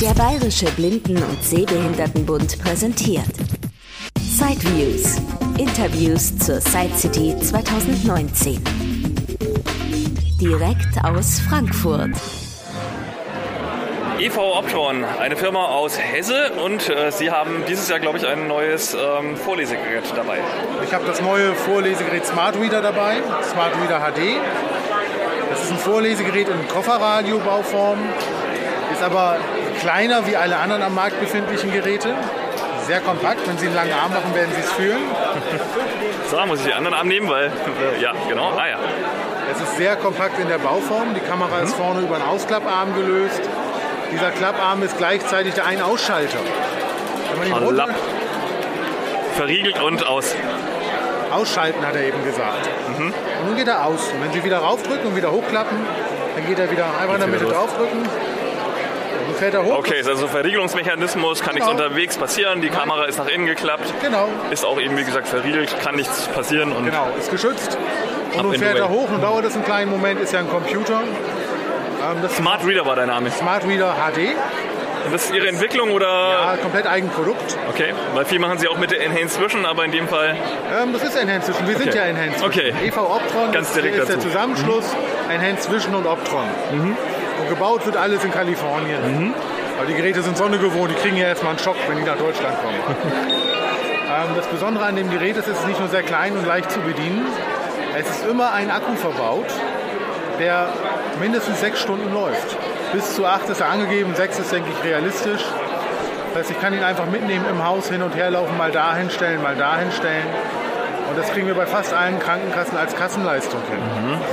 Der Bayerische Blinden- und Sehbehindertenbund präsentiert Sideviews. Interviews zur Side City 2019. Direkt aus Frankfurt. EV Optron, eine Firma aus Hesse und äh, Sie haben dieses Jahr, glaube ich, ein neues ähm, Vorlesegerät dabei. Ich habe das neue Vorlesegerät Smart Reader dabei, Smart Reader HD. Das ist ein Vorlesegerät in Kofferradio-Bauform, ist aber kleiner wie alle anderen am Markt befindlichen Geräte. Sehr kompakt, wenn Sie einen langen Arm machen, werden Sie es fühlen. So, muss ich den anderen Arm nehmen, weil, äh, ja, genau, ah ja. Es ist sehr kompakt in der Bauform. Die Kamera ist vorne über einen Ausklapparm gelöst. Dieser Klapparm ist gleichzeitig der Ein-Ausschalter. Wenn man ihn runter. Verriegelt und aus. ausschalten, hat er eben gesagt. Und nun geht er aus. Und wenn Sie wieder raufdrücken und wieder hochklappen, dann geht er wieder einfach in der Mitte draufdrücken. Fährt er hoch. Okay, ist also Verriegelungsmechanismus, kann nichts Genau. unterwegs passieren, die Kamera ist nach innen geklappt, Genau, ist auch eben, wie gesagt, verriegelt, kann nichts passieren und genau, ist geschützt. Und nun fährt er hoch und dauert es einen kleinen Moment, ist ja ein Computer. Ähm, das Smart Reader war dein Name. Smart Reader HD, Und das ist Ihre Entwicklung oder? ja, komplett Eigenprodukt. Okay, weil viel machen Sie auch mit der Enhanced Vision, aber in dem Fall, Ähm, das ist Enhanced Vision, wir sind Okay. ja Enhanced Vision. Okay. EV Optron Ganz das direkt ist der dazu. Zusammenschluss Enhanced Vision und Optron. Und gebaut wird alles in Kalifornien. Aber die Geräte sind Sonne gewohnt, die kriegen ja erstmal einen Schock, wenn die nach Deutschland kommen. ähm, das Besondere an dem Gerät ist, es ist nicht nur sehr klein und leicht zu bedienen, es ist immer ein Akku verbaut, der mindestens sechs Stunden läuft. Bis zu acht ist er angegeben, sechs ist, denke ich, realistisch. Das heißt, ich kann ihn einfach mitnehmen im Haus hin und her laufen, mal dahin stellen, mal dahin stellen. Und das kriegen wir bei fast allen Krankenkassen als Kassenleistung hin.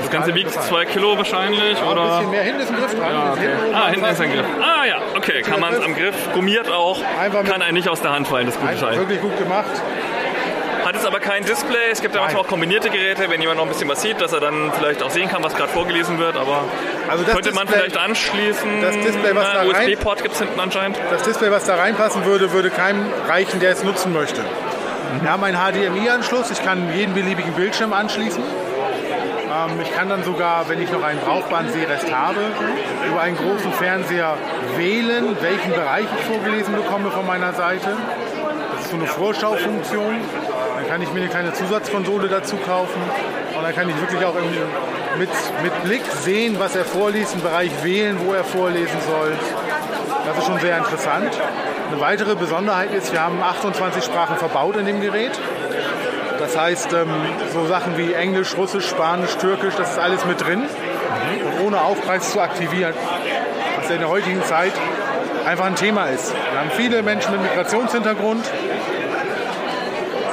das Ganze wiegt zwei Kilo wahrscheinlich, Ja, ein oder? bisschen mehr. Hinten ist ein Griff dran. Ah, Das okay. ah, hinten ist ein. Griff. Ah ja, okay, kann man es am Griff, gummiert auch, Einfach kann einen nicht aus der Hand fallen, das gute Teil. wirklich gut gemacht. Hat es aber kein Display, es gibt ja manchmal auch kombinierte Geräte, wenn jemand noch ein bisschen was sieht, dass er dann vielleicht auch sehen kann, was gerade vorgelesen wird, aber Also das könnte man Display- vielleicht anschließen. das Display, was da USB-Port gibt es hinten anscheinend. Das Display, was da reinpassen würde, würde keinem reichen, der es nutzen möchte. Wir haben einen HDMI-Anschluss. Ich kann jeden beliebigen Bildschirm anschließen. Ähm, ich kann dann sogar, wenn ich noch einen brauchbaren Sehrest habe, über einen großen Fernseher wählen, welchen Bereich ich vorgelesen bekomme von meiner Seite. Das ist so eine Vorschaufunktion. Dann kann ich mir eine kleine Zusatzkonsole dazu kaufen. Und dann kann ich wirklich auch irgendwie mit, mit Blick sehen, was er vorliest, einen Bereich wählen, wo er vorlesen soll. Das ist schon sehr interessant. Eine weitere Besonderheit ist, wir haben 28 Sprachen verbaut in dem Gerät. Das heißt, ähm, so Sachen wie Englisch, Russisch, Spanisch, Türkisch, das ist alles mit drin. Und ohne Aufpreis zu aktivieren, was ja in der heutigen Zeit einfach ein Thema ist. Wir haben viele Menschen mit Migrationshintergrund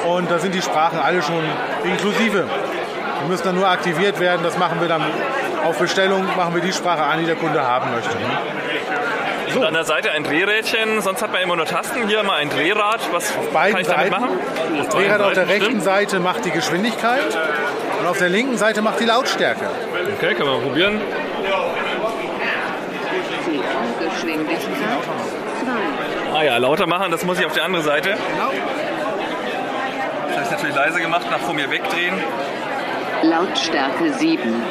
und da sind die Sprachen alle schon inklusive. Die müssen dann nur aktiviert werden. Das machen wir dann auf Bestellung, machen wir die Sprache an, die der Kunde haben möchte. Und an der Seite ein Drehrädchen, sonst hat man immer nur Tasten. Hier mal ein Drehrad. Was beiden kann ich damit Seiten. machen? Das Drehrad auf der Seiten, rechten Seite macht die Geschwindigkeit und auf der linken Seite macht die Lautstärke. stimmt. Okay, können wir mal probieren. Geschwindigkeit 2. Ah ja, lauter machen, das muss ich auf die andere Seite. Das habe ich natürlich leise gemacht, nach vor mir wegdrehen. Lautstärke 7.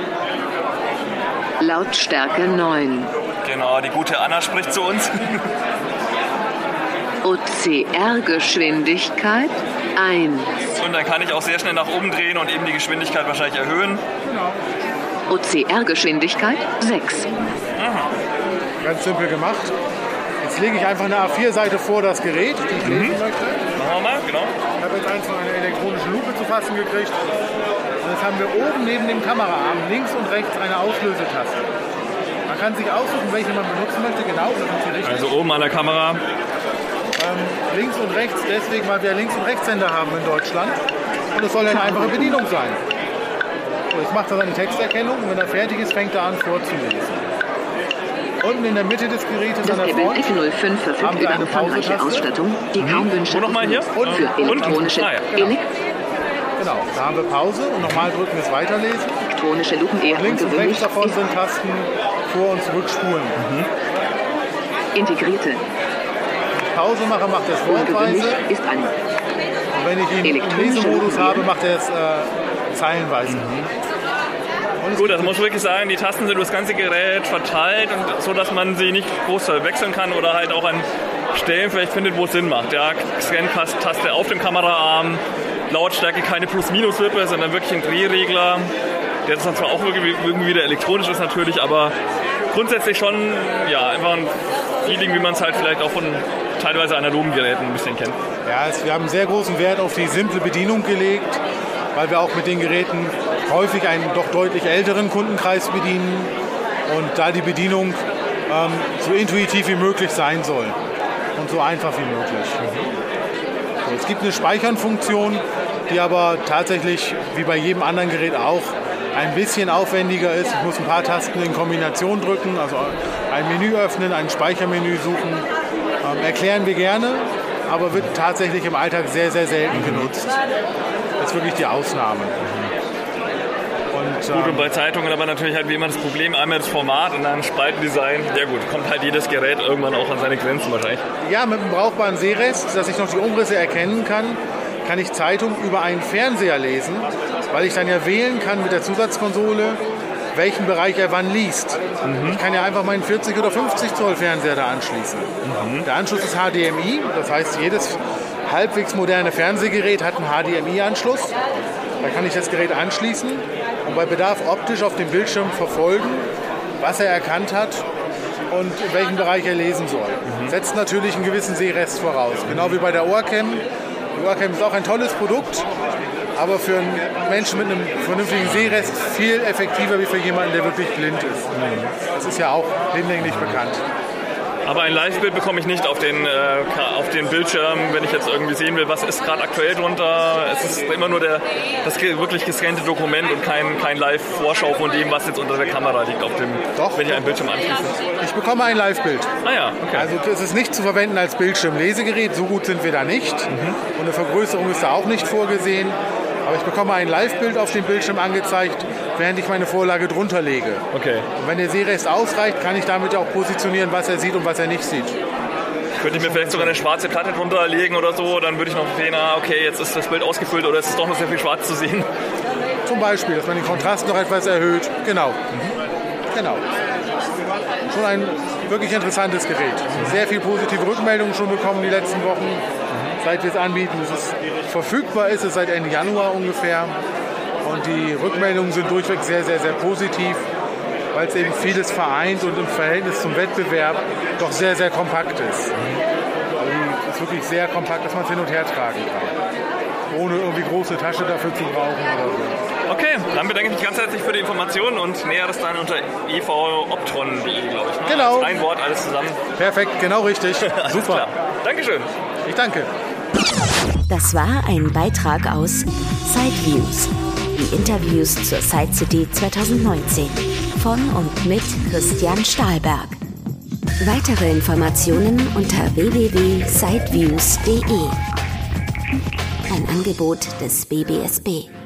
Lautstärke 9. Genau, die gute Anna spricht zu uns. OCR-Geschwindigkeit 1. Und dann kann ich auch sehr schnell nach oben drehen und eben die Geschwindigkeit wahrscheinlich erhöhen. OCR-Geschwindigkeit 6. Ganz simpel gemacht. Jetzt lege ich einfach eine A4-Seite vor das Gerät, die ich lesen möchte. Machen wir mal, genau. Ich habe jetzt eins von einer elektronischen Lupe zu fassen gekriegt. Und jetzt haben wir oben neben dem Kameraarm links und rechts eine Auslösetaste. Man kann sich aussuchen, welche man benutzen möchte. Genau, das ist hier richtig. Also oben an der Kamera. Ähm, links und rechts, deswegen, weil wir Links- und Rechtshänder haben in Deutschland. Und es soll eine einfache Bedienung sein. So, jetzt macht er seine Texterkennung und wenn er fertig ist, fängt er an vorzulesen. Unten in der Mitte des Gerätes Das an der Front F05 Haben verfügt wir über eine umfangreiche? Ausstattung, die kaum Wünsche Wo nochmal hier? Und für Und? elektronische, Ah, ja. elek Genau, da haben wir Pause und nochmal drücken wir es weiterlesen. elektronische Lupen eher Links und rechts davon sind Tasten vor und zurückspulen. integrierte. Pause mache, macht er es Ungewöhnlich wortweise. ist an. Und wenn ich ihn im Elektronische Lesemodus habe, macht er es äh, zeilenweise. Und Gut, das muss ich wirklich sagen, die Tasten sind über das ganze Gerät verteilt und so, dass man sie nicht groß wechseln kann oder halt auch an Stellen vielleicht findet, wo es Sinn macht. Ja, Scan-Taste auf dem Kameraarm, Lautstärke keine Plus-Minus-Wippe, sondern wirklich ein Drehregler. Der ist zwar auch irgendwie, wieder elektronisch ist natürlich, aber grundsätzlich schon ja, einfach ein Feeling, wie man es halt vielleicht auch von teilweise analogen Geräten ein bisschen kennt. Ja, es, wir haben sehr großen Wert auf die simple Bedienung gelegt, weil wir auch mit den Geräten häufig einen doch deutlich älteren Kundenkreis bedienen und da die Bedienung ähm, so intuitiv wie möglich sein soll und so einfach wie möglich. Es gibt eine Speichernfunktion, die aber tatsächlich wie bei jedem anderen Gerät auch ein bisschen aufwendiger ist. Ich muss ein paar Tasten in Kombination drücken, also ein Menü öffnen, ein Speichermenü suchen. Ähm, erklären wir gerne, aber wird tatsächlich im Alltag sehr, sehr selten genutzt. Das ist wirklich die Ausnahme. Und, gut, und ähm, bei Zeitungen aber natürlich halt wie immer das Problem, einmal das Format und dann Spaltendesign. Ja gut, kommt halt jedes Gerät irgendwann auch an seine Grenzen wahrscheinlich. Ja, mit einem brauchbaren Sehrest, dass ich noch die Umrisse erkennen kann, kann ich Zeitung über einen Fernseher lesen, weil ich dann ja wählen kann mit der Zusatzkonsole, welchen Bereich er wann liest. Mhm. Ich kann ja einfach meinen 40 oder 50 Zoll Fernseher da anschließen. Mhm. Der Anschluss ist HDMI, das heißt jedes halbwegs moderne Fernsehgerät hat einen HDMI-Anschluss. Da kann ich das Gerät anschließen und bei Bedarf optisch auf dem Bildschirm verfolgen, was er erkannt hat und in welchem Bereich er lesen soll. Mhm. Setzt natürlich einen gewissen Sehrest voraus. Genau wie bei der Ohrcam. Die Ohrcam ist auch ein tolles Produkt, aber für einen Menschen mit einem vernünftigen Sehrest viel effektiver wie für jemanden, der wirklich blind ist. Das ist ja auch hinlänglich bekannt. Aber ein Live-Bild bekomme ich nicht auf den, äh, auf den Bildschirm, wenn ich jetzt irgendwie sehen will, was ist gerade aktuell drunter. Es ist immer nur der, das wirklich gescannte Dokument und kein, kein Live-Vorschau von dem, was jetzt unter der Kamera liegt, auf dem, Doch. wenn ich einen Bildschirm anschließe. Ich bekomme ein Live-Bild. Ah ja, okay. Also es ist nicht zu verwenden als Bildschirmlesegerät, so gut sind wir da nicht. Mhm. Und eine Vergrößerung ist da auch nicht vorgesehen. Aber ich bekomme ein Live-Bild auf dem Bildschirm angezeigt, während ich meine Vorlage drunter lege. Okay. Und wenn der Sehrest ausreicht, kann ich damit auch positionieren, was er sieht und was er nicht sieht. Könnte ich mir vielleicht sogar eine schwarze Platte drunter legen oder so, dann würde ich noch sehen, ah, okay, jetzt ist das Bild ausgefüllt oder es ist doch noch sehr viel schwarz zu sehen. Zum Beispiel, dass man den Kontrast noch etwas erhöht. Genau. Mhm. Genau. Schon ein wirklich interessantes Gerät. Sehr viel positive Rückmeldungen schon bekommen die letzten Wochen seit wir es anbieten. Es verfügbar ist es seit Ende Januar ungefähr. Und die Rückmeldungen sind durchweg sehr, sehr, sehr positiv, weil es eben vieles vereint und im Verhältnis zum Wettbewerb doch sehr, sehr kompakt ist. Also es ist wirklich sehr kompakt, dass man es hin und her tragen kann. Ohne irgendwie große Tasche dafür zu brauchen oder so. Okay, dann bedanke ich mich ganz herzlich für die Informationen und näheres dann unter evoptron.de, glaube ich. Ne? Genau. Ein Wort, alles zusammen. Perfekt, genau richtig. Super. Klar. Dankeschön. Ich danke. Das war ein Beitrag aus Sideviews, die Interviews zur Side City 2019 von und mit Christian Stahlberg. Weitere Informationen unter www.sideviews.de. Ein Angebot des BBSB.